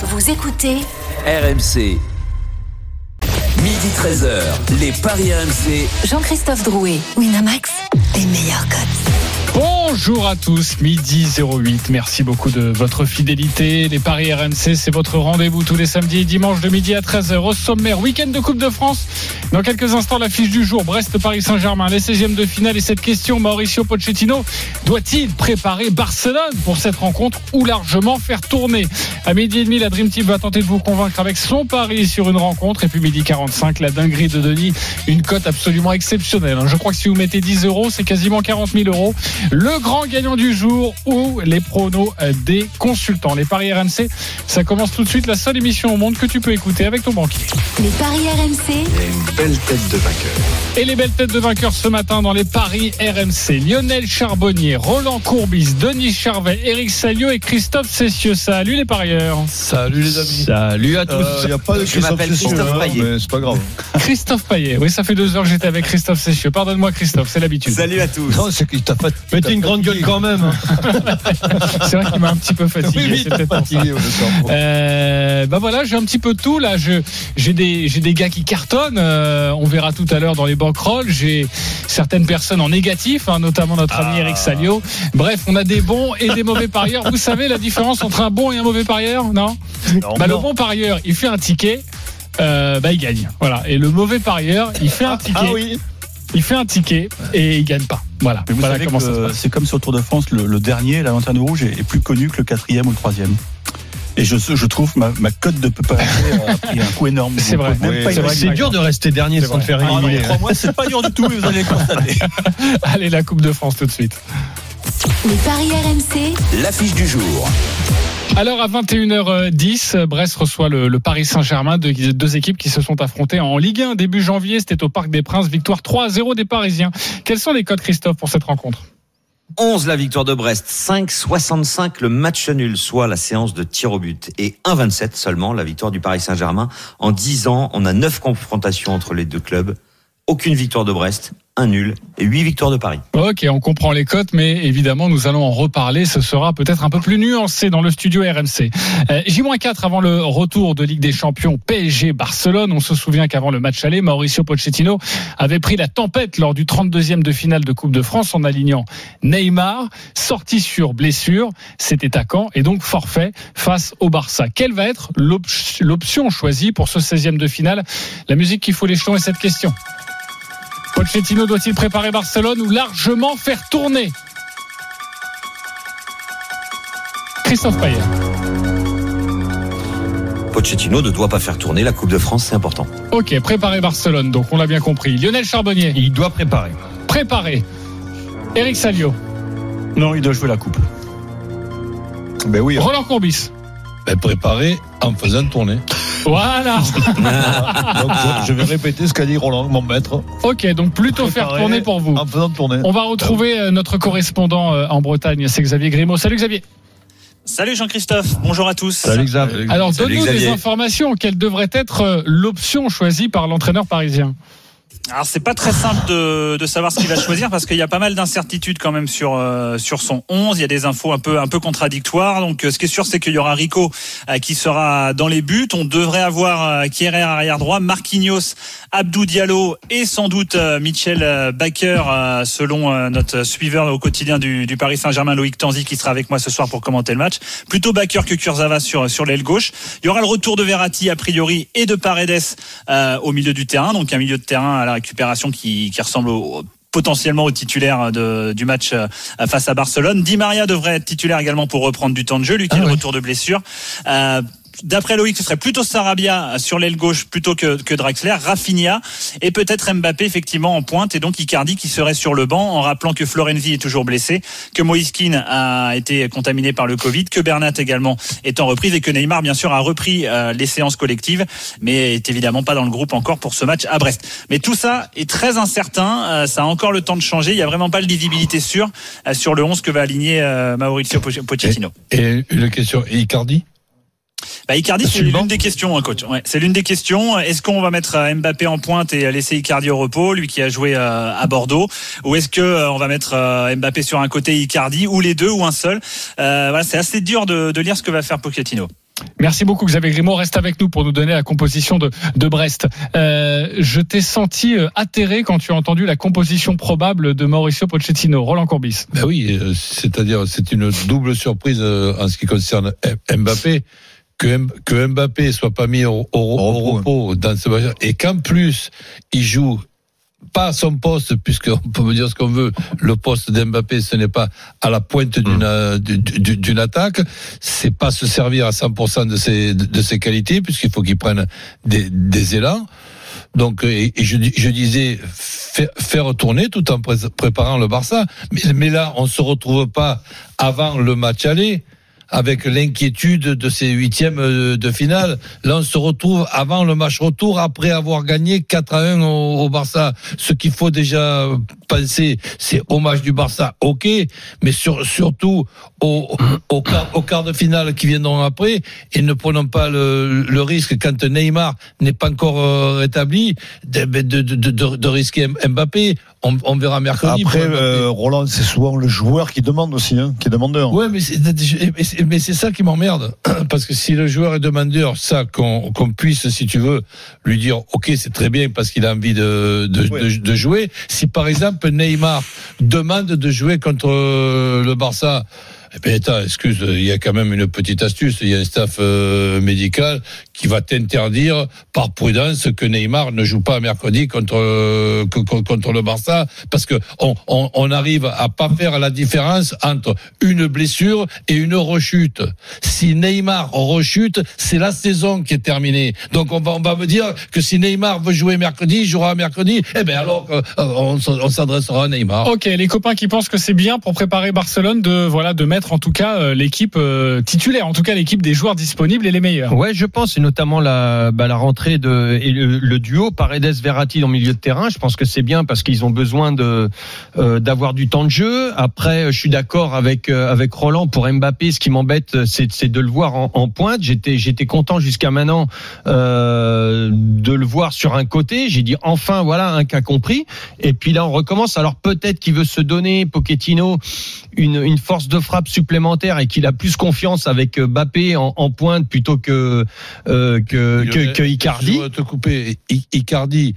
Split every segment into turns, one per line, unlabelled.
Vous écoutez
RMC. Midi 13h, les Paris RMC.
Jean-Christophe Drouet, Winamax, les meilleurs codes.
Bonjour à tous, midi 08. Merci beaucoup de votre fidélité. Les Paris RMC, c'est votre rendez-vous tous les samedis et dimanches de midi à 13h au sommaire. Week-end de Coupe de France. Dans quelques instants, l'affiche du jour. Brest-Paris-Saint-Germain, les 16e de finale. Et cette question, Mauricio Pochettino, doit-il préparer Barcelone pour cette rencontre ou largement faire tourner? À midi et demi, la Dream Team va tenter de vous convaincre avec son pari sur une rencontre. Et puis midi 45, la dinguerie de Denis, une cote absolument exceptionnelle. Je crois que si vous mettez 10 euros, c'est quasiment 40 000 euros. Le grand gagnant du jour ou les pronos des consultants. Les paris RMC, ça commence tout de suite. La seule émission au monde que tu peux écouter avec ton banquier.
Les paris RMC,
une belle tête de vainqueur.
Et les belles têtes de vainqueurs ce matin dans les paris RMC. Lionel Charbonnier, Roland Courbis, Denis Charvet, Eric Salio et Christophe Cessieux. Salut les parieurs.
Salut les amis.
Salut à tous.
N'y a pas de
Je m'appelle Christophe
hein,
Payet.
mais c'est pas grave.
Christophe Payet. Oui, ça fait deux heures que j'étais avec Christophe Cessieux. Pardonne-moi Christophe, c'est l'habitude.
Salut à tous.
Non, c'est qu'il t'a fait.
Mettez une grande gueule quand même.
C'est vrai qu'il m'a un petit peu fatigué.
Oui, fatigué.
Euh, bah voilà, j'ai un petit peu tout là. J'ai des, gars qui cartonnent. euh, on verra tout à l'heure dans les bankrolls. J'ai certaines personnes en négatif, hein, notamment notre ami Eric Salio. Bref, on a des bons et des mauvais parieurs. Vous savez la différence entre un bon et un mauvais parieur, non? Bah le bon parieur, il fait un ticket. Euh, bah il gagne. Voilà. Et le mauvais parieur, il fait un ticket.
Ah oui.
Il fait un ticket et il gagne pas. Voilà.
Mais vous
voilà
savez
comment
que
ça se passe.
c'est comme sur le Tour de France, le, le dernier, la lanterne rouge, est, est plus connu que le quatrième ou le troisième. Et je, je trouve ma, ma cote de Peppa a pris un coup énorme.
C'est vrai.
Oui, c'est
dur
de rester dernier
C'est
sans te faire
Ah c'est pas dur du tout, vous allez le constater.
Allez, la Coupe de France tout de suite.
les paris RMC,
L'affiche du jour.
Alors à 21h10, Brest reçoit le, Paris Saint-Germain, deux, deux équipes qui se sont affrontées en Ligue 1 début janvier. C'était au Parc des Princes, victoire 3-0 des Parisiens. Quels sont les codes, Christophe, pour cette rencontre?
11 la victoire de Brest, 5,65 le match nul, soit la séance de tir au but, et 1,27 seulement la victoire du Paris Saint-Germain. En 10 ans, on a 9 confrontations entre les deux clubs, aucune victoire de Brest, un nul et 8 victoires de Paris.
Ok, on comprend les cotes, mais évidemment, nous allons en reparler. Ce sera peut-être un peu plus nuancé dans le studio RMC. Euh, J-4 avant le retour de Ligue des Champions PSG Barcelone. On se souvient qu'avant le match aller, Mauricio Pochettino avait pris la tempête lors du 32e de finale de Coupe de France en alignant Neymar, sorti sur blessure, c'était à Caen et donc forfait face au Barça. Quelle va être l'op- l'option choisie pour ce 16e de finale? La musique qu'il faut l'échelon est cette question. Pochettino doit-il préparer Barcelone ou largement faire tourner Christophe Payet.
Pochettino ne doit pas faire tourner la Coupe de France, c'est important.
Ok, préparer Barcelone, donc on l'a bien compris. Lionel Charbonnier,
Il doit préparer.
préparer. Eric Salio,
Non, il doit jouer la coupe.
Ben oui.
Roland Courbis.
Ben préparer en faisant tourner.
Voilà.
Donc, je, vais répéter ce qu'a dit Roland, mon maître.
Ok, donc plutôt faire tourner pour vous.
En faisant tourner.
On va retrouver euh, notre correspondant euh, en Bretagne, c'est Xavier Grimaud. Salut Xavier.
Salut Jean-Christophe, bonjour à tous.
Salut Xavier.
Alors donne-nous des informations. Quelle devrait être euh, l'option choisie par l'entraîneur parisien?
Alors c'est pas très simple de, de savoir ce qu'il va choisir parce qu'il y a pas mal d'incertitudes quand même sur euh, sur son 11. Il y a des infos un peu un peu contradictoires. Donc euh, ce qui est sûr c'est qu'il y aura Rico euh, qui sera dans les buts. On devrait avoir euh, Kierer arrière droit, Marquinhos, Abdou Diallo et sans doute euh, Michel Baker selon notre suiveur au quotidien du, du Paris Saint-Germain Loïc Tanzi qui sera avec moi ce soir pour commenter le match. Plutôt Baker que Kurzawa sur sur l'aile gauche. Il y aura le retour de Verratti a priori et de Paredes au milieu du terrain. Donc un milieu de terrain à la récupération qui, qui ressemble au potentiellement au titulaire de, du match euh, face à Barcelone. Di Maria devrait être titulaire également pour reprendre du temps de jeu, lui qui
Ah
est de
ouais.
retour de blessure. Euh, D'après Loïc, ce serait plutôt Sarabia sur l'aile gauche plutôt que, que Draxler, Rafinha et peut-être Mbappé effectivement en pointe. Et donc Icardi qui serait sur le banc en rappelant que Florenzi est toujours blessé, que Moïse Kean a été contaminé par le Covid, que Bernat également est en reprise et que Neymar bien sûr a repris euh, les séances collectives mais est évidemment pas dans le groupe encore pour ce match à Brest. Mais tout ça est très incertain, euh, ça a encore le temps de changer, il n'y a vraiment pas de visibilité sûre euh, sur le 11 que va aligner Mauricio Poch- Pochettino.
Et une question, et Icardi?
Bah, Icardi, c'est
le banc
l'une des questions, hein, coach. Ouais, c'est l'une des questions. Est-ce qu'on va mettre euh, Mbappé en pointe et laisser Icardi au repos, lui qui a joué euh, à Bordeaux, ou est-ce que euh, on va mettre euh, Mbappé sur un côté Icardi, ou les deux, ou un seul? Euh, Voilà, c'est assez dur de, de lire ce que va faire Pochettino.
Merci beaucoup Xavier Grimaud. Reste avec nous pour nous donner la composition de, de Brest. Euh, je t'ai senti atterré quand tu as entendu la composition probable de Mauricio Pochettino. Roland Courbis.
Ben oui, c'est-à-dire c'est une double surprise en ce qui concerne Mbappé. Que, Mbappé soit pas mis au, au- au
repos,
repos dans ce match et qu'en plus il joue pas à son poste puisqu'on peut me dire ce qu'on veut le poste d'Mbappé ce n'est pas à la pointe d'une euh, du- du- d'une attaque. C'est pas se servir à 100% de ses de, ses qualités puisqu'il faut qu'il prenne des, des élans. Donc, euh, et, je, dis- je disais faire, faire tourner tout en pré- préparant le Barça. Mais, mais là, on se retrouve pas avant le match aller avec l'inquiétude de ces huitièmes euh, de finale. Là, on se retrouve avant le match retour, après avoir gagné 4 à 1 au, Barça. Ce qu'il faut déjà penser, c'est au match du Barça, ok, mais sur, surtout au, au, quart, de finale qui viendront après, et ne prenons pas le, risque, quand Neymar n'est pas encore euh, rétabli, de, de risquer Mbappé. On, on verra mercredi.
Après, euh, Roland, c'est souvent le joueur qui demande aussi, hein, qui est demandeur.
Ouais, mais c'est, mais ça qui m'emmerde. Parce que si le joueur est demandeur, ça, qu'on, qu'on puisse, si tu veux, lui dire, OK, c'est très bien parce qu'il a envie de, de,
Ouais.
de, de jouer. Si par exemple Neymar demande de jouer contre euh, le Barça, eh bien, attends, excuse, il y a quand même une petite astuce. Il y a un staff euh, médical qui va t'interdire, par prudence, que Neymar ne joue pas mercredi contre contre le Barça, parce que on, on, on arrive à pas faire la différence entre une blessure et une rechute. Si Neymar rechute, c'est la saison qui est terminée. Donc on va on va me dire que si Neymar veut jouer mercredi, il jouera mercredi. Eh ben alors euh, on, s'adressera à Neymar.
Ok, les copains qui pensent que c'est bien pour préparer Barcelone de voilà de mettre en tout cas euh, l'équipe euh, titulaire, en tout cas l'équipe des joueurs disponibles et les meilleurs.
Ouais, je pense, notamment la, bah, la rentrée de et le, le duo Paredes-Verratti le milieu de terrain. Je pense que c'est bien parce qu'ils ont besoin de euh, d'avoir du temps de jeu. Après, je suis d'accord avec euh, avec Roland pour Mbappé. Ce qui m'embête, c'est de le voir en, en pointe. J'étais j'étais content jusqu'à maintenant euh, de le voir sur un côté. J'ai dit enfin voilà un cas compris. Et puis là, on recommence. Alors peut-être qu'il veut se donner Pochettino une, une force de frappe supplémentaire et qu'il a plus confiance avec Mbappé en, en pointe plutôt que que, que, que Icardi.
Je dois te couper. I- Icardi.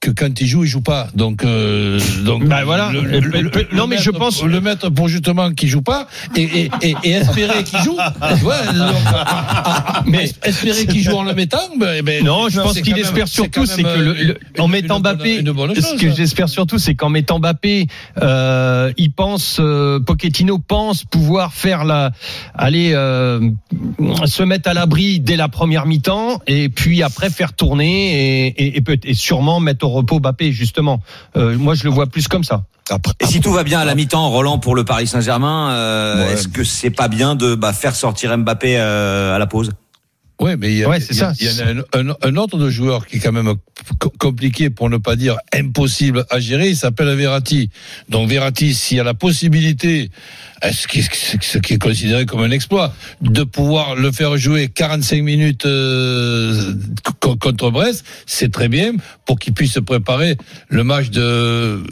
Que quand il joue, il joue pas. Donc, euh, donc.
Bah voilà.
le- le- le-
Non, mais je
mettre-
pense-
le mettre pour justement qu'il joue pas et, et, et, et espérer qu'il joue. Tu vois, donc, mais espérer qu'il joue en le mettant. ben, ben,
Non, je pense qu'il espère surtout, c'est que le,
euh,
en mettant Mbappé, ce que
hein.
j'espère surtout, c'est qu'en mettant Mbappé, euh, il pense, euh, Pochettino pense pouvoir faire la, aller euh, se mettre à l'abri dès la première mi-temps et puis après faire tourner et, et, et sûrement mettre au repos Mbappé justement. Euh, moi, je le vois plus comme ça.
Après,
Et si tout va bien à la mi-temps, Roland pour le Paris Saint-Germain, euh,
Ouais.
est-ce que c'est pas bien de bah, faire sortir Mbappé euh, à la pause?
Ouais, mais il y, a-
Ouais, c'est
il y a-
ça.
il y en a un, un- un autre de joueur qui est quand même co- compliqué, pour ne pas dire impossible à gérer. Il s'appelle Verratti. Donc Verratti, s'il y a la possibilité, euh, ce qui, ce est considéré comme un exploit, de pouvoir le faire jouer 45 minutes euh, co- contre Brest, c'est très bien pour qu'il puisse se préparer le match de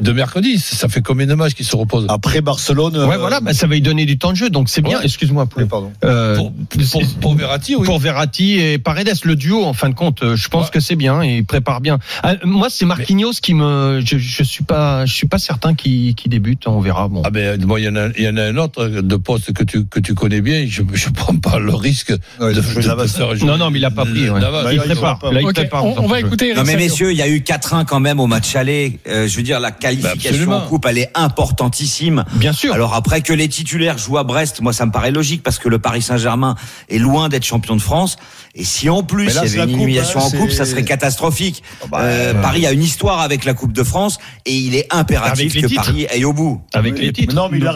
de mercredi. Ça fait combien de matchs qu'il se repose?
Après Barcelone.
Ouais,
euh,
voilà, bah, ça va lui donner du temps de jeu, donc c'est bien.
Ouais.
Excuse-moi. Poulet.
pardon.
Euh,
pour, pour, pour Verratti, oui.
pour Verratti et Paredes, le duo, en fin de compte, euh, je pense
Ouais.
que c'est bien et il prépare bien. Ah, moi, c'est Marquinhos qui me, je, je suis pas, je suis pas certain qu'il débute. On verra. Bon.
Ah ben moi il y en a il y en a un autre de poste que tu que tu connais bien. Je je prends pas le risque
Ouais,
de,
de jouer
de,
Navas.
faire jouer
Non, non, mais il a pas pris, ouais.
Bah,
il prépare. Là, il
on, on va écouter.
Non mais messieurs, il y a eu 4-1 quand même au match aller. Euh, je veux dire, la qualification en coupe, elle est importantissime.
Bien sûr.
Alors après que les titulaires jouent à Brest, moi ça me paraît logique parce que le Paris Saint-Germain est loin d'être champion de France. Et si en plus
là,
il y avait une
coupe,
humiliation
hein,
en coupe, ça serait catastrophique.
bah,
Euh,
euh,
Paris a une histoire avec la Coupe de France et il est impératif que
titres.
Paris aille au bout.
Avec
Oui,
les titres.
Non, mais il,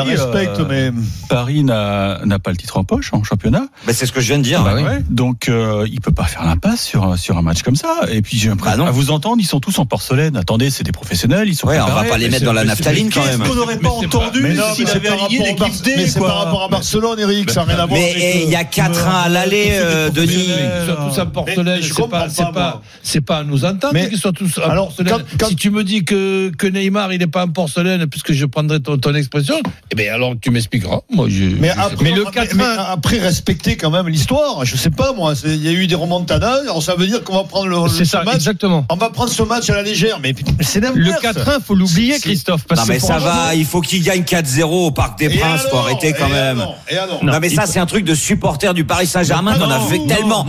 respecte,
euh,
mais
Paris n'a n'a pas le titre en poche en championnat.
Ben, c'est ce que je viens de dire.
Bah oui.
Ouais, donc euh, il peut pas faire l'impasse sur sur un match comme ça. Et puis j'ai l'impression
Bah
à vous entendre, ils sont tous en porcelaine. Attendez, c'est des professionnels, ils sont
Ouais, on va pas les mettre dans la naphtaline quand même.
Qu'est-ce qu'on n'aurait pas entendu s'il avait
par
aligné l'équipe D
mais c'est
quoi.
par rapport à Barcelone, Eric, ça n'a rien à voir
Mais
avec,
il y a
euh,
4-1 à l'aller, euh, Denis.
Qu'ils soient tous en porcelaine,
je
c'est
comprends
pas, c'est
pas,
c'est pas à nous entendre
Mais-
qu'ils soient tous en
alors,
porcelaine.
quand- quand-
Si tu me dis que, que Neymar, il n'est pas en porcelaine, puisque je prendrai ton, ton expression, eh bien, alors tu m'expliqueras. Moi, je,
Mais
je-
après,
Mais le
mais-
4-1
mais après, respecter quand même l'histoire. Je sais pas, moi. Il y a eu des remontadas. Alors, ça veut dire qu'on va prendre le,
C'est
le-
ça,
ce match.
exactement.
On va prendre ce match à la légère. Mais c'est
Le
l'inverse.
4-1, faut l'oublier, Christophe. Parce
Non mais ça va, il faut qu'il gagne 4-0 au Parc des Princes, faut arrêter quand même. Non, mais
il
ça c'est un truc de supporter du Paris Saint-Germain
Mais
qu'on a
non,
fait
non,
tellement,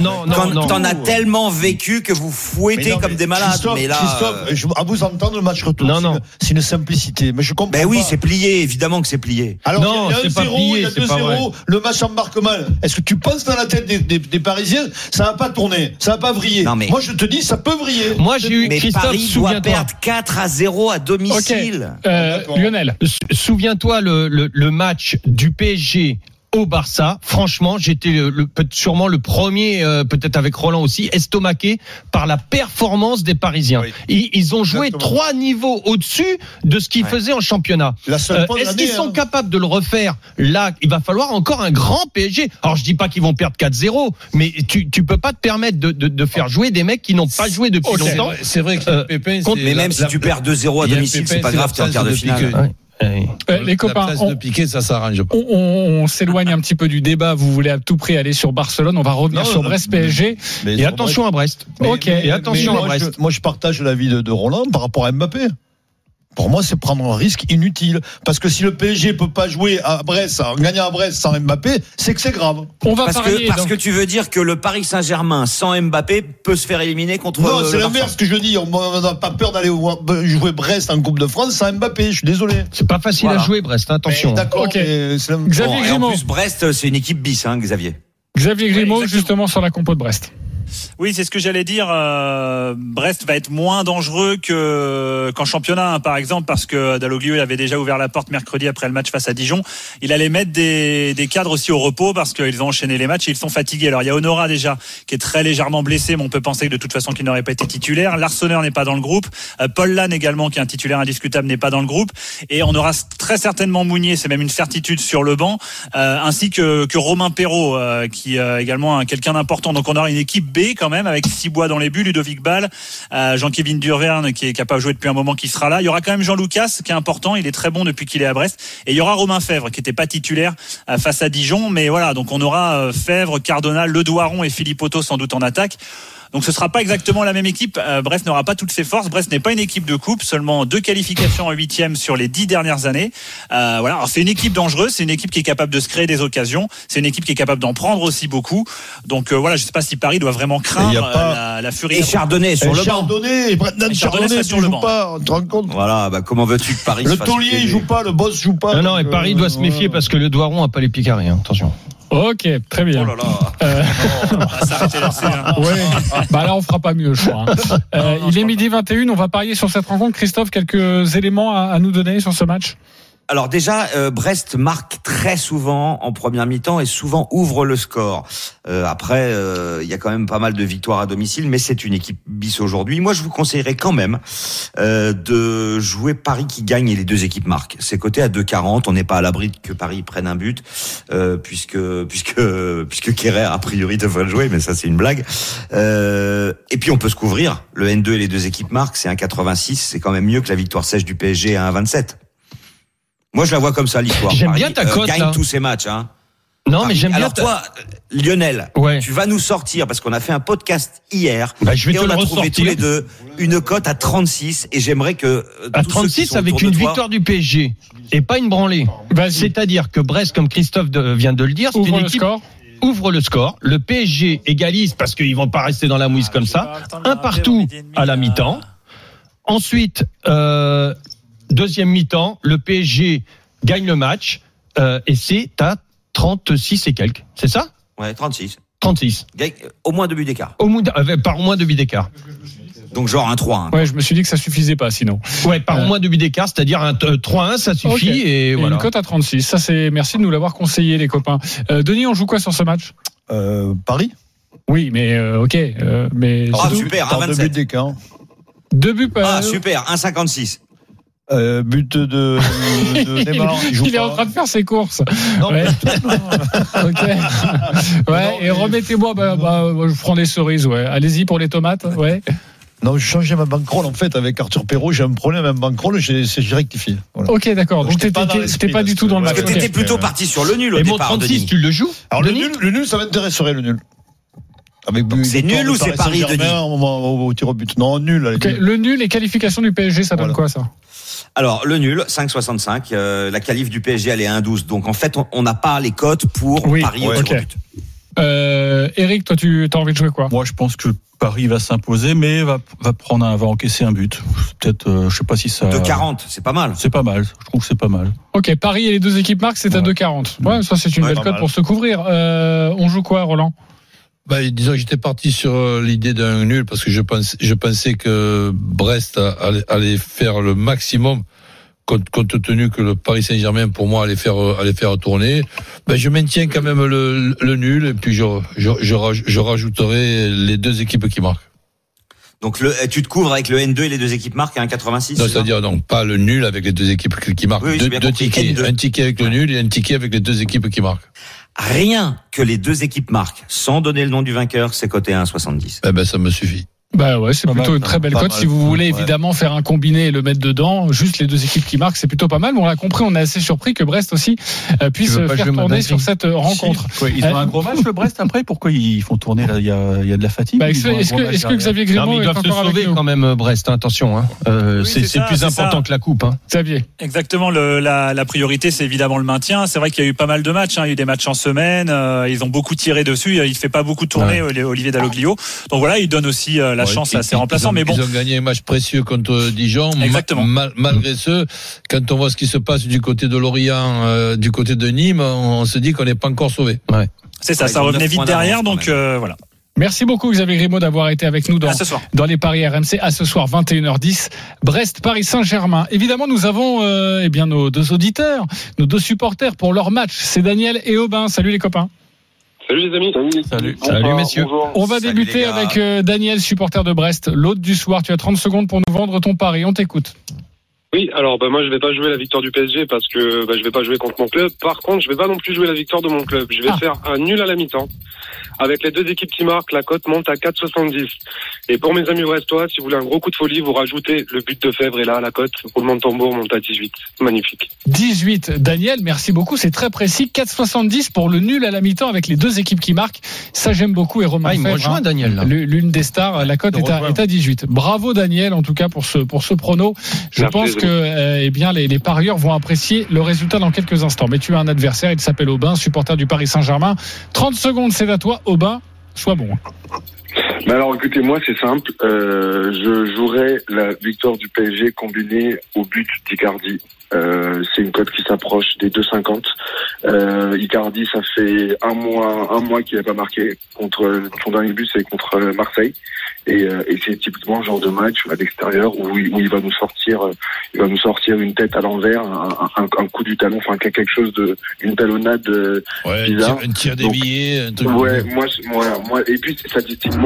t'en as tellement vécu que vous fouettez comme des malades.
Christophe,
mais là,
Christophe,
euh,
je- à vous entendre le match retour,
Non,
c'est
non.
une- c'est une simplicité. Mais je comprends
ben oui, c'est plié, évidemment que c'est plié.
Alors,
Non,
il y a- il y a
c'est pas
1-0,
plié,
il y a
c'est pas
2-0, le match embarque mal. Est-ce que tu penses dans la tête des, des- des Parisiens, ça va pas tourner, ça va pas vriller
Non, mais-
Moi, je te dis, ça peut vriller.
Moi, j'ai eu
Mais
Christophe,
Paris doit perdre 4 à 0 à domicile.
Euh,
D'accord.
Lionel.
Souviens-toi le, le, le match du PSG au Barça. Franchement, j'étais le, le- peut- sûrement le premier, euh, peut-être avec Roland aussi, estomaqué par la performance des Parisiens.
Oui.
Ils, ils ont joué
Exactement.
trois niveaux au-dessus de ce qu'ils
Ouais.
faisaient en championnat. Euh, Est-ce qu'ils sont
hein.
capables de le refaire? Là, il va falloir encore un grand PSG. Alors, je dis pas qu'ils vont perdre 4-0, mais tu, tu peux pas te permettre de, de, de faire jouer des mecs qui n'ont pas joué depuis.
C'est
longtemps.
vrai, c'est vrai que
Euh,
Pépin,
contre-
Mais
la-
même si
la-
tu perds 2-0 à domicile, c'est pas grave, tu es en quart de finale.
Ouais.
Euh, les copains, on,
de Piqué, ça s'arrange pas.
on- on- on s'éloigne un petit peu du débat. Vous voulez à tout prix aller sur Barcelone. On va revenir
Non,
sur
non,
Brest PSG.
Mais
Et attention à Brest.
Mais-
Ok.
mais-
Et attention
mais
à
moi,
Brest.
je, moi, je partage l'avis de, de Roland par rapport à Mbappé. Pour moi, c'est prendre un risque inutile. Parce que si le PSG peut pas jouer à Brest, en gagnant à Brest sans Mbappé, c'est que c'est grave.
On va
Parce
parier.
que, parce que tu veux dire que le Paris Saint-Germain sans Mbappé peut se faire éliminer contre
non, c'est
le
l'inverse que je dis. On n'a pas peur d'aller jouer Brest en Coupe de France sans Mbappé. Je suis désolé.
C'est pas facile
Voilà.
à jouer, Brest. hein, Attention.
Mais D'accord,
Ok.
mais c'est la-
Xavier
Bon, en
Grimaud.
plus, Brest, c'est une équipe bis, hein, Xavier.
Xavier Grimaud, justement sur la compo de Brest.
Oui, c'est ce que j'allais dire. euh, Brest va être moins dangereux que qu'en championnat, hein, par exemple, parce que Dalloglio avait déjà ouvert la porte mercredi après le match face à Dijon. Il allait mettre des, des cadres aussi au repos parce qu'ils ont enchaîné les matchs et ils sont fatigués. Alors il y a Honora déjà qui est très légèrement blessé, mais on peut penser que de toute façon qu'il n'aurait pas été titulaire. Larsonneur n'est pas dans le groupe. Euh, Paul Lannes également, qui est un titulaire indiscutable, n'est pas dans le groupe. Et on aura très certainement Mounier, c'est même une certitude sur le banc, euh, ainsi que, que Romain Perrault, euh, qui également un- quelqu'un d'important. Donc on aura une équipe Quand même avec Cibois dans les buts, Ludovic Ball, euh, Jean-Kévin Durverne qui est capable de jouer depuis un moment qui sera là. Il y aura quand même Jean Lucas qui est important, il est très bon depuis qu'il est à Brest. Et il y aura Romain Fèvre qui n'était pas titulaire euh, face à Dijon, mais voilà, donc on aura euh, Fèvre, Cardonal, Le Doiron et Philippe Otto sans doute en attaque. Donc ce sera pas exactement la même équipe. Euh, Brest n'aura pas toutes ses forces. Brest n'est pas une équipe de coupe, seulement deux qualifications en huitième sur les dix dernières années. Euh, voilà. Alors c'est une équipe dangereuse, c'est une équipe qui est capable de se créer des occasions, c'est une équipe qui est capable d'en prendre aussi beaucoup. Donc euh, voilà, je sais pas si Paris doit vraiment craindre
pas-
euh, la, la furie.
Et Chardonnay sur le banc.
Chardonnay,
Chardonnay
Chardonnay,
sur le banc.
pas, on te rend compte?
Voilà, bah, comment veux-tu que Paris
Le taulier, il joue pas, le boss joue pas.
Non, non, et Paris
euh,
doit se méfier parce que le Doiron a pas les pieds carrés. hein, Attention.
Ok, très bien.
Oh là là.
Euh,
On va s'arrêter hein.
ouais. Bah là, on fera pas mieux, je crois. hein. Euh, il est midi 21. On va parier sur cette rencontre. Christophe, quelques éléments à, à nous donner sur ce match?
Alors déjà, euh, Brest marque très souvent en première mi-temps et souvent ouvre le score. Euh, après, euh, il y a quand même pas mal de victoires à domicile, mais c'est une équipe bis aujourd'hui. Moi, je vous conseillerais quand même de jouer Paris qui gagne et les deux équipes marquent. C'est coté à 2,40. On n'est pas à l'abri que Paris prenne un but, puisque puisque puisque Kerrer a priori devrait jouer, mais ça c'est une blague. Et puis on peut se couvrir. Le N2 et les deux équipes marquent, c'est 1,86. C'est quand même mieux que la victoire sèche du PSG à 1,27. Moi, je la vois comme ça, l'histoire.
J'aime bien ta
euh,
cote,
gagne
là.
tous ses matchs. Hein.
Non, mais j'aime bien.
Alors toi, Lionel,
Ouais.
tu vas nous sortir parce qu'on a fait un podcast hier.
Bah, je vais
et
te
on a trouvé
ressortir.
tous les deux une cote à 36 et j'aimerais que euh,
À
tous ceux qui
36
sont
avec une
toi-
victoire du PSG et pas une branlée.
Vas-y,
C'est-à-dire que Brest, comme Christophe vient de le dire, c'est une
ouvre le
équipe
score.
ouvre le score. Le PSG égalise parce qu'ils vont pas rester dans la mouise comme ça. Un partout à la mi-temps. Ensuite, euh, deuxième mi-temps, le PSG gagne le match euh, et c'est à 36 et quelques. C'est ça?
Ouais, 36.
36.
Gagne- euh, Au moins deux buts d'écart.
Au moins, euh, par au moins deux buts d'écart.
Donc genre un 3. hein.
Ouais, je me suis dit que ça suffisait pas sinon.
Ouais, par
Euh.
au moins deux buts d'écart, c'est-à-dire un euh, 3-1, ça suffit
Ok.
et
Et
voilà.
une cote à 36. Ça, c'est merci de nous l'avoir conseillé, les copains. Euh, Denis, on joue quoi sur ce match?
Euh, Paris
Oui, mais euh, ok. euh, mais
Ah, super,
Par deux
1,27.
buts d'écart.
Deux buts. euh,
Ah, super, 1,56.
Euh, but de, de Neymar. Il, joue
il est en train de faire ses courses.
Non,
Ouais.
mais-
Ok. Ouais. Et remettez-moi, bah, bah, je prends des cerises. Ouais. Allez-y pour les tomates. Ouais.
non, j'ai changé ma bankroll en fait avec Arthur Perrault. J'ai un problème avec ma bankroll, j'ai rectifié. Voilà.
Ok, d'accord. Donc t'étais
pas
du tout dans le match.
Parce que t'étais plutôt parti sur le nul au
Et mon
départ,
36,
Denis.
tu le joues
Alors le nul, le nul, ça m'intéresserait le nul.
C'est nul ou c'est Paris, Denis
au, au- au tir au but Non, nul.
Le nul et qualification du PSG, ça donne
Voilà.
quoi ça?
Alors, le nul, 5,65. euh, la qualif du PSG, elle est 1,12. Donc, en fait, on- n'a pas les cotes pour
Oui,
Paris au
ouais,
tir au
ok.
but.
euh, Eric, toi, tu as envie de jouer quoi?
Moi, je pense que Paris va s'imposer, mais va, va prendre un, va encaisser un but. Peut-être, euh, je sais pas si ça.
De 40, c'est pas mal.
C'est pas mal. Je trouve que c'est pas mal.
Ok, Paris et les deux équipes marquent, c'est à
Ouais.
2,40. Ouais, ça c'est une
Ouais,
belle cote pour se couvrir. Euh, on joue quoi, Roland?
Bah, disons que j'étais parti sur euh, l'idée d'un nul parce que je pensais, je pensais que Brest allait, allait faire le maximum compte, compte tenu que le Paris Saint-Germain pour moi allait faire euh, allait faire tourner. Ben, je maintiens quand même le, le nul et puis je, je, je, raj- je rajouterai les deux équipes qui marquent.
Donc, le, tu te couvres avec le N2 et les deux équipes marquent à 1,86.
Non, c'est-à-dire donc pas le nul avec les deux équipes qui, marquent.
Oui, oui, j'ai
deux tickets,
N2.
un ticket avec le nul et un ticket avec les deux équipes qui marquent.
Rien que les deux équipes marquent, sans donner le nom du vainqueur, c'est coté à 1,70.
Eh ben ça me suffit.
Bah ouais, c'est plutôt
mal,
une très belle
pas
cote. Si vous voulez
Ouais.
évidemment faire un combiné et le mettre dedans, juste les deux équipes qui marquent, c'est plutôt pas mal. Mais on l'a compris, on est assez surpris que Brest aussi euh, puisse faire tourner sur cette euh, rencontre.
Quoi, ils ont un gros match, le Brest, après? Pourquoi ils font tourner là? Il y a, il y a de la fatigue
Bah, Est-ce que,
match
est-ce que Xavier
Non,
Grimaud
ils
est
doivent se
encore avec
sauver quand même, euh, Brest. hein, Attention, hein. Euh,
Oui,
c'est plus important
ça.
que la coupe. Hein.
Xavier.
Exactement, le, la, la priorité c'est évidemment le maintien. C'est vrai qu'il y a eu pas mal de matchs, hein. il y a eu des matchs en semaine, euh, ils ont beaucoup tiré dessus, il fait pas beaucoup tourner euh, Olivier Dalloglio. Donc voilà, il donne aussi euh, la
Ouais,
chance à ses
ils-
remplaçants.
ont-
Mais bon,
Ils ont gagné un match précieux contre Dijon.
Exactement.
mal- malgré ce, quand on voit ce qui se passe du côté de Lorient, euh, du côté de Nîmes, on, on se dit qu'on n'est pas encore sauvé.
c'est ça,
Ouais,
ça revenait vite derrière. Donc euh, voilà,
Merci beaucoup Xavier Grimaud d'avoir été avec nous dans les paris RMC à ce soir 21h10 Brest Paris Saint-Germain. Évidemment, nous avons euh, eh bien nos deux auditeurs, nos deux supporters pour leur match. C'est Daniel et Aubin. Salut les copains.
Salut les amis.
Salut.
Salut, messieurs.
Bonjour.
On va
Salut,
débuter avec euh, Daniel, supporter de Brest, l'hôte du soir. Tu as 30 secondes pour nous vendre ton pari. On t'écoute.
Oui, alors bah, moi je vais pas jouer la victoire du PSG parce que bah, je vais pas jouer contre mon club. Par contre, je vais pas non plus jouer la victoire de mon club. Je vais
Ah.
faire un nul à la mi-temps. Avec les deux équipes qui marquent, la cote monte à 4,70. Et pour mes amis brestois, si vous voulez un gros coup de folie, vous rajoutez le but de Fèvre et là la cote roulement de tambour monte à 18. Magnifique.
18. Daniel, merci beaucoup. C'est très précis. 4,70 pour le nul à la mi-temps avec les deux équipes qui marquent. Ça, j'aime beaucoup. Et Romain
Ah, il me
Fèvre,
rejoint,
hein,
Daniel.
L'une des stars, la cote est à,
rejoins.
est à 18. Bravo Daniel, en tout cas pour ce pour ce prono. Je pense que euh, eh bien les, les parieurs vont apprécier le résultat dans quelques instants. Mais tu as un adversaire, il s'appelle Aubin, supporter du Paris Saint-Germain. 30 secondes, c'est à toi, Aubin. Sois bon.
Mais alors écoutez, moi c'est simple, euh, je jouerai la victoire du PSG combinée au but d'Icardi. Euh, c'est une cote qui s'approche des 2,50. Euh, Icardi, ça fait un mois, un mois qu'il n'a pas marqué. Contre son dernier but, c'est contre Marseille, et, euh, et c'est typiquement le genre de match à l'extérieur où, il- où il va nous sortir, euh, il va nous sortir une tête à l'envers, un, un- un coup du talon, enfin quelque chose de, une talonnade. euh,
Ouais, un
Bizarre.
tir, un tir des
Donc,
billets, un truc.
ouais, moi, voilà, moi, et puis ça dit un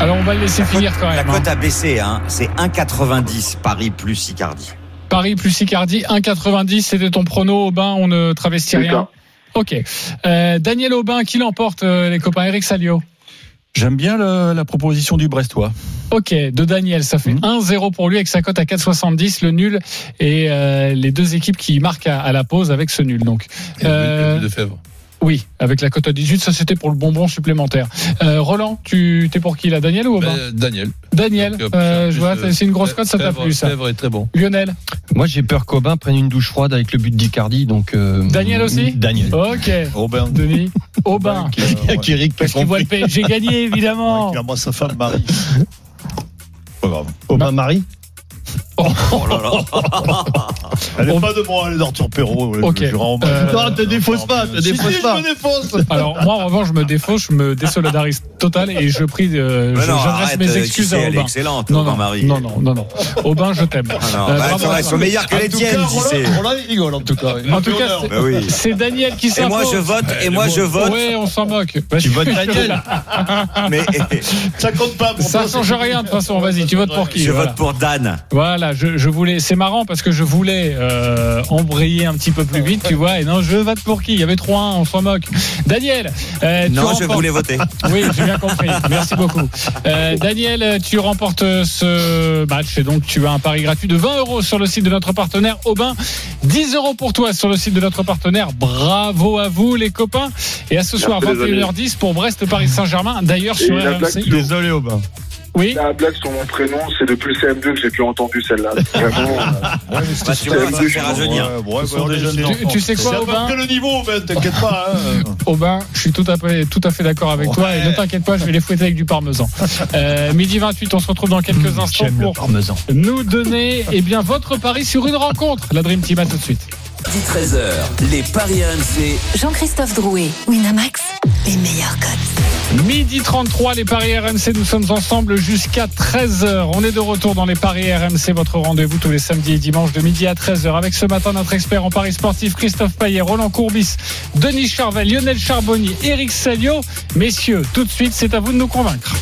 Alors on va le laisser finir quand
La
même. hein.
cote a baissé, hein. c'est 1,90 Paris plus Icardi.
Paris plus Icardi, 1,90. C'était ton prono, Aubin. On ne travestit rien.
ça.
Ok. Euh, Daniel Aubin, qui l'emporte, euh, les copains? Eric Salio
J'aime bien le- la proposition du Brestois.
Ok, de Daniel, ça fait
Mhm.
1-0 pour lui avec sa cote à 4,70, le nul et euh, les deux équipes qui marquent à, à la pause avec ce nul. Donc,
Et
Euh,
de Fèvre.
Oui, avec la cote à 18, ça c'était pour le bonbon supplémentaire. Euh, Roland, tu t'es pour qui là, Daniel ou Aubin
Ben, Daniel.
Daniel,
Donc,
euh,
plus,
je vois,
euh,
c'est une grosse cote, ça t'a plu ça.
Fèvre est très bon.
Lionel,
Moi, j'ai peur qu'Aubin prenne une douche froide avec le but d'Icardi. Donc, euh,
Daniel aussi
Daniel.
ok.
Robin.
Denis, Aubin,
Qui, euh,
a
parce qu'il voit le. PSG gagner évidemment.
a moi sa femme Marie. Pas grave.
Aubin Marie
Oh là là.
Elle
On-
pas de moi, elle est d'Arthur Perrault.
Ok.
Je rends.
Euh,
Non, te défausse pas, te
si,
défausse
si,
pas.
je me
défausse.
Alors moi en revanche je me défausse, je me désolidarise total et je prie, euh,
Mais
je-
non,
j'adresse
arrête,
mes
euh,
excuses
tu sais,
à
elle est
Aubin.
excellente,
non, non,
Marie.
non, non, non, non. Aubin, je t'aime.
non,
Euh,
bah, elles sont meilleures que les tiennes, si c'est.
Roland, il rigole en tout cas.
En tout cas, c'est-
Bah oui.
Daniel qui
Et
s'impose.
moi je vote, et moi je vote.
Ouais, on s'en moque.
Tu votes Daniel
Mais
Ça compte pas pour
Ça change rien de toute façon. Vas-y, tu votes pour qui
je vote pour Dan.
Voilà, je, je voulais. C'est marrant parce que je voulais euh, embrayer un petit peu plus vite, tu vois. Et non, je vote pour qui? Il y avait 3-1, on s'en moque. Daniel, euh, tu
Non, je
remportes-
voulais voter.
Oui, j'ai bien compris. Merci beaucoup. Euh, Daniel, tu remportes ce match et donc tu as un pari gratuit de 20 euros sur le site de notre partenaire Aubin. 10 euros pour toi sur le site de notre partenaire. Bravo à vous, les copains. Et à ce soir,
Merci, les
21h10 pour Brest-Paris Saint-Germain. D'ailleurs, sur RMC.
Désolé, Aubin.
Oui.
La blague sur mon prénom, c'est depuis le CM2 que j'ai plus entendu celle-là. Vraiment. euh,
Bah, tu vois, ça fait rajeunir.
Ouais, ouais, ouais,
Tu- tu sais quoi, Aubin
peu près le niveau, Aubin, t'inquiète pas. hein.
Aubin, je suis tout à fait, tout à fait d'accord avec toi et ne t'inquiète pas, je vais les fouetter avec du parmesan. Euh, midi 28, on se retrouve dans quelques instants
J'aime le
pour
parmesan.
nous donner eh bien, votre pari sur une rencontre. La Dream Team, à tout de suite.
Midi 13h, les Paris RMC.
Jean-Christophe Drouet, Winamax, les meilleurs cotes.
Midi 33, les paris RMC, nous sommes ensemble jusqu'à 13h. On est de retour dans les paris RMC, votre rendez-vous tous les samedis et dimanches de midi à 13h. Avec ce matin notre expert en paris sportif, Christophe Payet, Roland Courbis, Denis Charvel, Lionel Charbonnier, Eric Salio. Messieurs, tout de suite, c'est à vous de nous convaincre.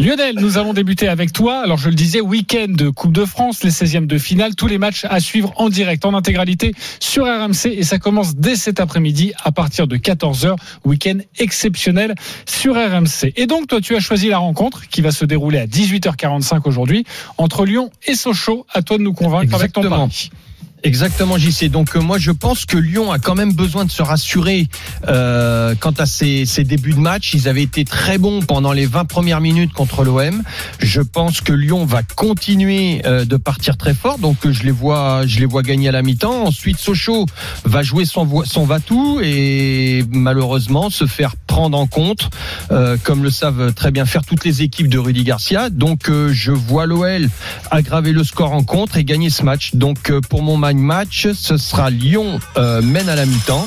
Lionel, nous allons débuter avec toi. Alors, je le disais, week-end de Coupe de France, les 16e de finale, tous les matchs à suivre en direct, en intégralité sur RMC. Et ça commence dès cet après-midi à partir de 14h. Week-end exceptionnel sur RMC. Et donc, toi, tu as choisi la rencontre qui va se dérouler à 18h45 aujourd'hui entre Lyon et Sochaux. À toi de nous convaincre avec ton pari.
Exactement, JC. Donc euh, moi, je pense que Lyon a quand même besoin de se rassurer euh, quant à ses, ses débuts de match. Ils avaient été très bons pendant les 20 premières minutes contre l'OM. Je pense que Lyon va continuer euh, de partir très fort. Donc euh, je les vois, je les vois gagner à la mi-temps. Ensuite, Sochaux va jouer son, son va-tout et malheureusement se faire prendre en compte, euh, comme le savent très bien faire toutes les équipes de Rudy Garcia. Donc euh, je vois l'OL aggraver le score en contre et gagner ce match. Donc pour mon match, ce sera Lyon euh, mène à la mi-temps.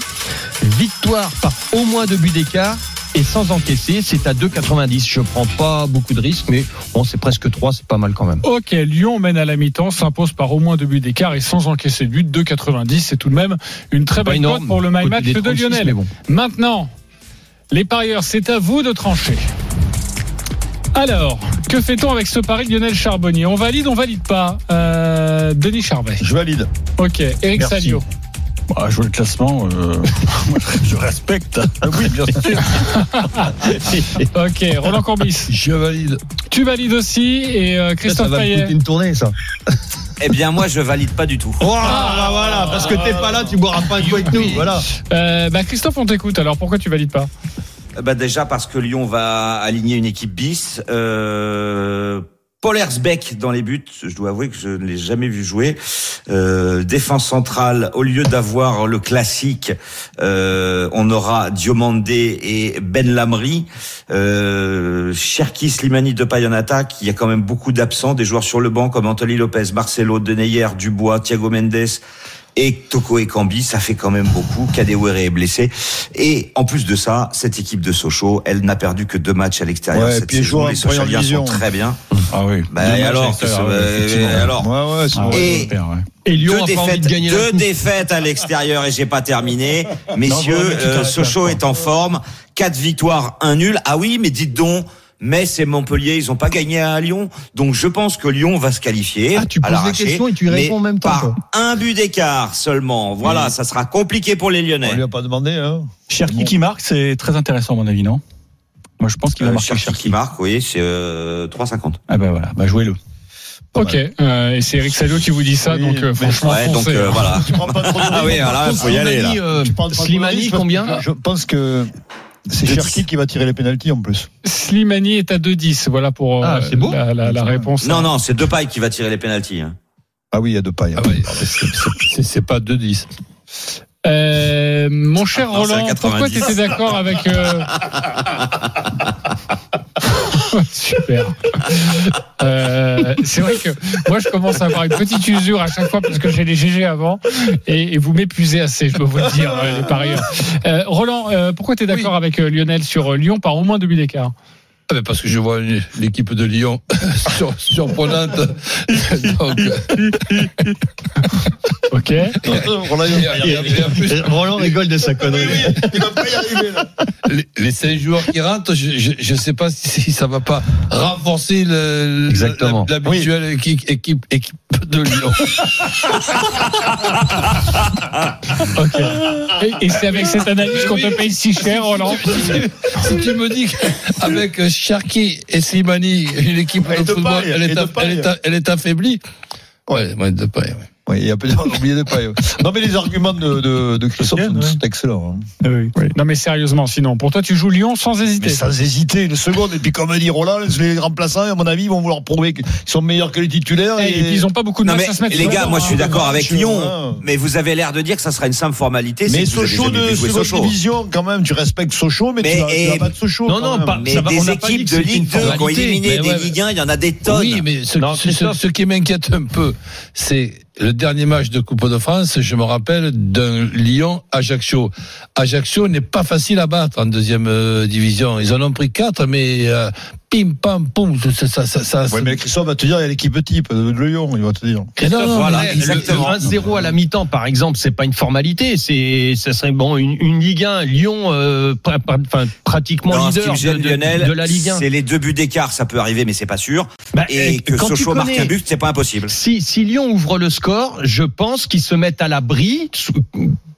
Victoire par au moins deux buts d'écart et sans encaisser, c'est à 2,90. Je prends pas beaucoup de risques, mais bon, c'est presque 3, c'est pas mal quand même.
Ok, Lyon mène à la mi-temps, s'impose par au moins deux buts d'écart et sans encaisser de but, 2,90. C'est tout de même une très bonne cote pour le my match de
36,
Lionel.
bon.
Maintenant, les parieurs, c'est à vous de trancher. Alors, que fait-on avec ce pari de Lionel Charbonnier? On valide, on valide pas Euh, Denis Charvet?
Je valide.
Ok, Eric
Merci.
Salio.
Bah, je vois le classement, euh, moi, je respecte. Oui, bien sûr.
Ok, Roland Corbis.
Je valide.
Tu valides aussi et euh, Christophe Payet.
une tournée, ça.
Eh bien, moi, je valide pas du tout.
Voilà, voilà, parce que t'es pas là, tu boiras pas un coup avec nous. Voilà.
Euh, bah Christophe, on t'écoute. Alors pourquoi tu valides pas?
Bah déjà parce que Lyon va aligner une équipe bis. Euh, Paul Herzbeck dans les buts, je dois avouer que je ne l'ai jamais vu jouer. Euh, défense centrale, au lieu d'avoir le classique, euh, on aura Diomande et Ben Lamry. Euh, Cherki, Slimani, Depay en attaque. Il y a quand même beaucoup d'absents, des joueurs sur le banc comme Anthony Lopez, Marcelo, Deneyer, Dubois, Thiago Mendes et Toko Ekambi, ça fait quand même beaucoup. Kadewere est blessé. Et en plus de ça, cette équipe de Sochaux, elle n'a perdu que deux matchs à l'extérieur
Ouais,
cette
puis
saison. Les Sochaliens sont très bien.
Ah oui.
Bah,
Deux
et alors, euh, alors
Ouais, ouais, c'est
Ah
vrai.
ouais,
Et-.
Et
deux défaites,
de
deux défaites à l'extérieur et j'ai pas terminé. Messieurs,
Non,
euh, Sochaux est en forme. Quatre victoires, un nul. Ah oui, mais dites donc. Mais c'est Montpellier, ils ont pas gagné à Lyon, donc je pense que Lyon va se qualifier.
Ah, tu poses des questions et tu réponds en même temps,
Par un but d'écart seulement. Voilà, ça sera compliqué pour les Lyonnais.
On lui a pas demandé, hein.
Cherki qui marque, c'est très intéressant à mon avis, non? Moi, je pense qu'il va
Euh,
marquer
Cherki qui marque, oui, c'est euh, 3,50.
Ah ben voilà, bah jouez-le.
Ok, euh, et c'est Eric Salio qui vous dit ça,
Oui,
donc euh, franchement,
Ouais, donc euh,
hein.
voilà.
Tu prends pas trop de
Ah oui, voilà, faut y aller là.
Slimani, euh, Slimani, combien
Je pense que c'est Cherki qui va tirer les pénalties en plus.
Slimani est à 2-10, voilà pour euh,
Ah, c'est beau.
la, la- la réponse.
Non, non, c'est Depay qui va tirer les pénalties. Hein.
Ah oui, il y a deux pailles.
Ah ouais, c'est- pas 2-10.
Euh, mon cher
Ah, non,
Roland, pourquoi
90.
tu étais d'accord avec... euh, Super. Euh, c'est vrai que moi, je commence à avoir une petite usure à chaque fois parce que j'ai les GG avant et, et vous m'épuisez assez, je peux vous le dire, euh, les parieurs. Euh, Roland, euh, pourquoi tu es d'accord avec euh, Lionel sur euh, Lyon par au moins deux buts d'écart?
Ah ben, Parce que je vois l'équipe de Lyon sur- surprenante. Donc,
Ok.
Roland,
et- et- et en plus,
Roland rigole de sa connerie.
il va pas y arriver, là.
les, les cinq joueurs qui rentrent, je ne sais pas si, si ça va pas renforcer l'habituelle équipe, équipe, équipe de Lyon.
Ok. Et, et c'est avec cette analyse qu'on te paye si cher, Roland?
si tu me dis qu'avec Cherki et Slimani, une équipe
Et
de football, elle est, elle affaiblie. Ouais, ouais, de paille, ouais.
Oui, il y a peut-être oublié de paille. Non, mais les arguments de, de, de Christophe
Bien,
sont,
ouais.
sont excellents. hein.
Oui. Non, mais sérieusement, sinon, pour toi, tu joues Lyon sans hésiter.
Mais sans hésiter une seconde. Et puis, comme dit Roland, les remplaçants, à mon avis, vont vouloir prouver qu'ils sont meilleurs que les titulaires.
Eh, Et, puis, ils ont pas beaucoup de
Non mais
à se mettre
les gars, moi je suis
hein.
d'accord avec Lyon,
hein.
mais vous avez l'air de dire que ça sera une simple formalité.
Mais Sochaux de seconde division, quand même, tu respectes Sochaux, mais,
Mais-
tu
et-
vas battre Sochaux.
Non, non, pas-
des
pas
équipes de Ligue 2 qui ont éliminé des. Ligue 1, il y en a des tonnes.
Oui, mais ce qui m'inquiète un peu, c'est le dernier match de Coupe de France. Je me rappelle d'un Lyon-Ajaccio. Ajaccio n'est pas facile à battre en deuxième euh, division. Ils en ont pris quatre, mais euh, pim pam poum, ça, ça, ça, ça-
Ouais, mais Christophe va te dire, il y a l'équipe type de, Lyon, il va te dire.
Non, non,
Voilà, exactement.
1-0 à la mi-temps, par exemple, c'est pas une formalité. C'est, ça serait bon une, une Ligue 1, Lyon, euh, pra- pra- enfin, pratiquement
Non,
leader de, de-
Lionel,
de la Ligue 1.
c'est les deux buts d'écart, ça peut arriver, mais c'est pas sûr.
Bah,
Et
euh,
que
quand tu
Sochaux marque un but, c'est pas impossible.
Si, si Lyon ouvre le score, je pense qu'ils se mettent à l'abri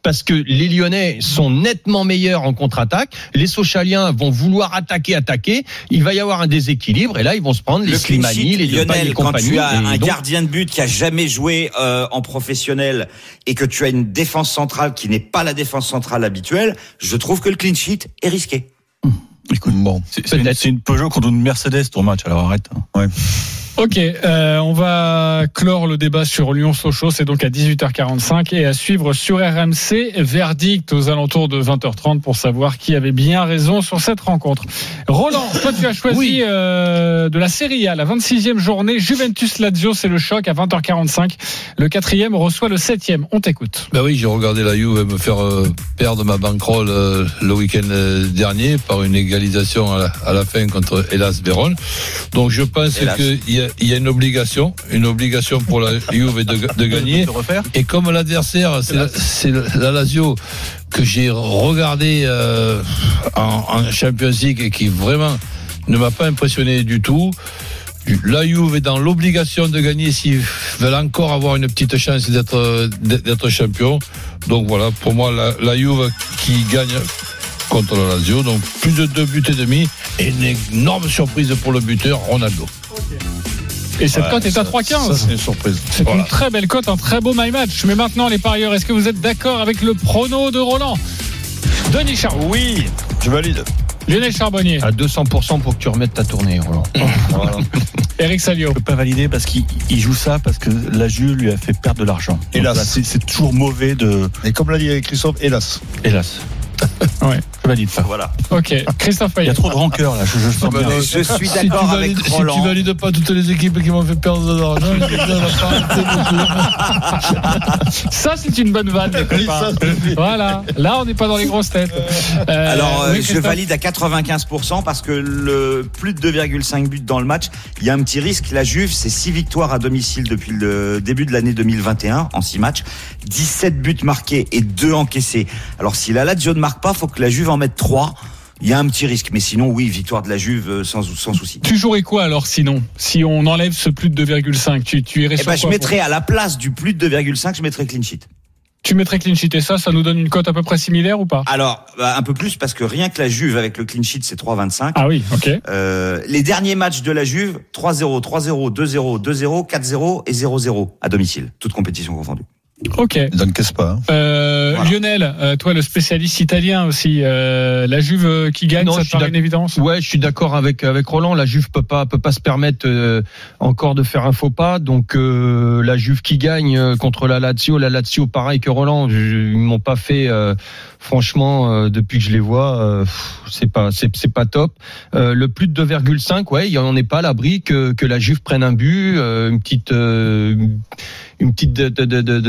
parce que les Lyonnais sont nettement meilleurs en contre-attaque. Les Sochaliens vont vouloir attaquer, attaquer. Il va y avoir un déséquilibre et là, ils vont se prendre les
Le clean
Slimani,
sheet,
les
Lionel, quand
compagnie.
tu as un
donc,
gardien de but qui a jamais joué euh, en professionnel et que tu as une défense centrale qui n'est pas la défense centrale habituelle, je trouve que le clean sheet est risqué.
Écoute, bon, une, c'est une Peugeot contre une Mercedes ton match, alors arrête. hein. Ouais.
Ok, euh, on va clore le débat sur Lyon-Sochaux, c'est donc à 18h45 et à suivre sur RMC, verdict aux alentours de 20h30 pour savoir qui avait bien raison sur cette rencontre. Roland, toi tu as choisi
Oui.
euh, de la Serie A, la 26e journée, Juventus-Lazio, c'est le choc à 20h45. Le quatrième reçoit le septième, on t'écoute.
Ben oui, j'ai regardé la Juve me faire euh, perdre ma bankroll euh, le week-end euh, dernier par une égalisation à la, à la fin contre Hélas Vérone. Donc je pense qu'il y a, il y a une obligation, une obligation pour la Juve de, de gagner. Et comme l'adversaire, c'est la, Lazio que j'ai regardé euh, en, en Champions League et qui vraiment ne m'a pas impressionné du tout. La Juve est dans l'obligation de gagner s'ils veulent encore avoir une petite chance d'être d'être champion. Donc voilà, pour moi, la, la Juve qui gagne contre la Lazio. Donc plus de deux buts et demi et une énorme surprise pour le buteur Ronaldo.
Et cette
Ouais,
cote est à
Ça,
3,15.
c'est une surprise.
C'est
Voilà.
une très belle cote, un très beau my match. Mais maintenant, les parieurs, est-ce que vous êtes d'accord avec le prono de Roland? Denis Charbonnier,
Oui, je valide.
Lionel Charbonnier,
à 200% pour que tu remettes ta tournée, Roland.
Voilà.
Eric Salio.
Je peux pas valider parce qu'il il joue ça parce que la Juve lui a fait perdre de l'argent.
Hélas.
c'est toujours mauvais de.
Et comme l'a dit Christophe, hélas.
Hélas.
Ouais.
Je valide ça.
Voilà.
Ok, Christophe
Il y a trop de rancœur là. Je, je sens
bah,
bien.
non,
Je suis
Si
d'accord avec
valides, si tu
Roland.
valides pas toutes les équipes qui m'ont fait perdre de l'argent, je vais dire,
Ça, c'est une bonne vanne, les. Voilà. Là, on n'est pas dans les grosses têtes. Euh,
Alors, euh,
oui,
je valide à 95% parce que le plus de 2,5 buts dans le match, il y a un petit risque. La Juve, c'est 6 victoires à domicile depuis le début de l'année 2021 en 6 matchs, 17 buts marqués et 2 encaissés. Alors, si la Lazio ne marque pas, faut que la Juve en mette 3. Il y a un petit risque, mais sinon, oui, victoire de la Juve euh, sans, sans souci.
Tu jouerais quoi alors sinon? Si on enlève ce plus de 2,5, tu, tu irais
Eh
sur
ben, je mettrais à la place du plus de 2,5, je mettrais clean sheet.
Tu mettrais clean sheet et ça, ça nous donne une cote à peu près similaire ou pas?
Alors, bah, un peu plus parce que rien que la Juve avec le clean sheet, c'est 3,25.
Ah oui, ok.
Euh, les derniers matchs de la Juve, 3-0, 3-0, 2-0, 2-0, 4-0 et 0-0 à domicile, toutes compétitions confondues.
Ok.
N'encaissent pas. hein.
Euh, Lionel, euh, toi le spécialiste italien aussi, euh, la Juve euh, qui gagne,
Non,
ça te paraît une évidence?
Ouais, je suis d'accord avec avec Roland. La Juve peut pas peut pas se permettre euh, encore de faire un faux pas. Donc euh, la Juve qui gagne contre la Lazio, la Lazio pareil que Roland, ils m'ont pas fait euh, franchement euh, depuis que je les vois, euh, c'est pas c'est c'est pas top. Euh, le plus de 2,5, ouais, il y en est pas à l'abri que que la Juve prenne un but, euh, une petite euh, une petite de, de, de, de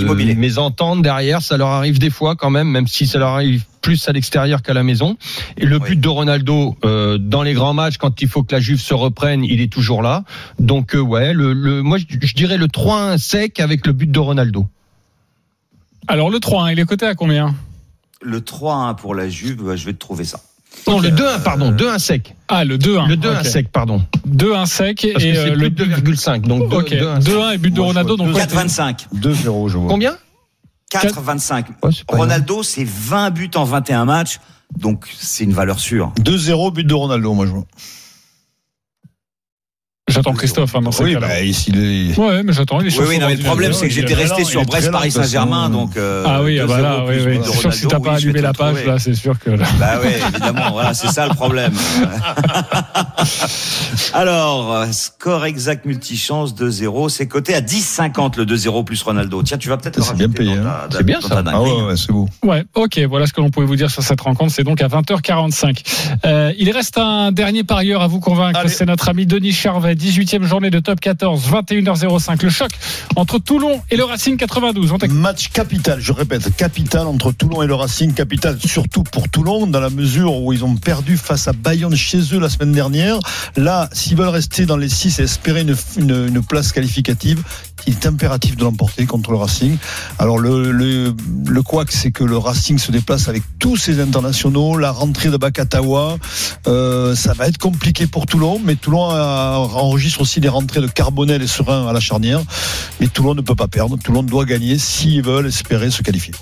Immobilier.
mésentente derrière, ça leur arrive des fois quand même, même si ça leur arrive plus à l'extérieur qu'à la maison. Et le
Oui.
but de Ronaldo euh, dans les grands matchs, quand il faut que la Juve se reprenne, il est toujours là. Donc euh, ouais, le, le, moi je, je dirais le 3-1 sec avec le but de Ronaldo.
Alors le 3-1, il est coté à combien?
Le 3-1 pour la Juve, bah, je vais te trouver ça.
Non, le 2-1, pardon, 2-1 sec.
Ah, le 2-1.
Le 2-1
ok.
sec, pardon.
2-1 sec
Parce
et
que
euh,
c'est
le
plus de 2,5. Donc deux-
Ok,
2-1 sec.
2-1 et but de
Moi,
Ronaldo.
vois
Donc, ouais,
4-25.
2-0, je vois.
Combien
4-25.
Ouais, c'est pas
Ronaldo, c'est 20 buts en 21 matchs. Donc, c'est une valeur sûre.
2-0, but de Ronaldo, moi je vois.
J'attends Christophe hein, dans
Oui, bah, s'il est.
Ouais, mais j'attends.
Oui, oui, non, mais le problème, c'est que j'étais resté sur Brest, Paris Saint-Germain, donc. euh,
Ah oui, ah
2-0
bah là, oui, oui. C'est sûr que si t'as
oui,
pas
vais
allumé la page,
trouver.
là, c'est sûr que. là-
Bah ouais, évidemment, voilà, c'est ça le problème. Alors, score exact multichance 2-0, c'est coté à 10,50 le 2-0 plus Ronaldo. Tiens, tu vas peut-être le
C'est bien payé, hein.
C'est bien, ça.
Ah ouais, ouais, c'est beau.
Ouais, ok, voilà ce que l'on pouvait vous dire sur cette rencontre. C'est donc à 20h45. Euh, il reste un dernier parieur à vous convaincre. C'est notre ami Denis Charvet, 18e journée de top 14, 21h05. Le choc entre Toulon et le Racing 92. On t'écoute.
Match capital, je répète, capital entre Toulon et le Racing, capital surtout pour Toulon, dans la mesure où ils ont perdu face à Bayonne chez eux la semaine dernière. Là, s'ils veulent rester dans les 6 et espérer une, une place qualificative, il est impératif de l'emporter contre le Racing. Alors le, le, le c'est que le Racing se déplace avec tous ses internationaux, la rentrée de Bakatawa, euh, ça va être compliqué pour Toulon, mais Toulon enregistre aussi des rentrées de Carbonel et Serein à la charnière. Mais Toulon ne peut pas perdre. Toulon doit gagner s'ils veulent espérer se qualifier.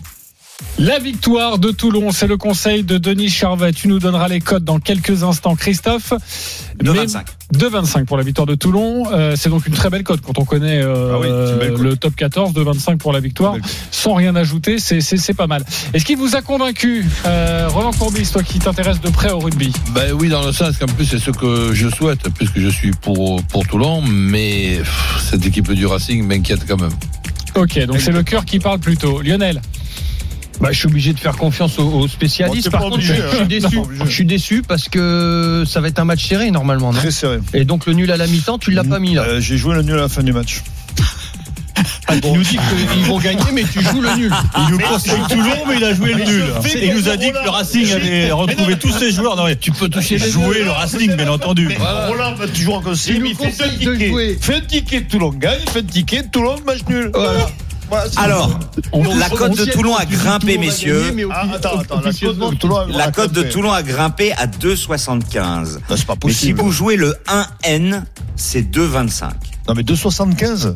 La victoire de Toulon, c'est le conseil de Denis Charvet. Tu nous donneras les codes dans quelques instants, Christophe. Mais-
2,25.
2,25 pour la victoire de Toulon. Euh, c'est donc une très belle cote quand on connaît euh,
Ah oui,
le top 14, 2,25 pour la victoire. Sans rien ajouter, c'est- pas mal. Est-ce qu'il vous a convaincu, euh, Roland Courbis, toi qui t'intéresses de près au rugby?
Ben oui, dans le sens qu'en plus c'est ce que je souhaite, puisque je suis pour pour Toulon, mais pff, cette équipe du Racing m'inquiète quand même.
Ok, donc c'est le cœur qui parle plutôt. Lionel?
Bah, je suis obligé de faire confiance aux, aux spécialistes.
Bon,
Par contre,
obligé,
je, je suis
hein.
déçu.
Non, obligé.
Je suis déçu parce que ça va être un match serré normalement. Non?
Très serré.
Et donc le nul à la mi-temps, tu l'as pas mis là.
Euh, J'ai joué le nul à la fin du match.
Ah, tu nous dis qu'ils vont gagner, mais tu joues le nul.
Il nous conseille Toulon, mais il a joué le nul. Et il nous a dit que le Racing allait retrouver tous ses joueurs. Non, mais tu peux toucher les jouer le Racing, bien entendu.
Voilà.
Roland va toujours en conseil,
Il
mais
nous conseille de jouer.
Fais un ticket, Toulon gagne, fais un ticket, Toulon match nul. Voilà. Voilà, c'est
Alors,
On-
la cote de Toulon a grimpé, messieurs.
Ah, attends, attends, la cote de Toulon,
a grimpé à 2,75.
Non, c'est pas
Mais si
possible.
vous jouez le 1N, c'est 2,25.
Non, mais 2,75.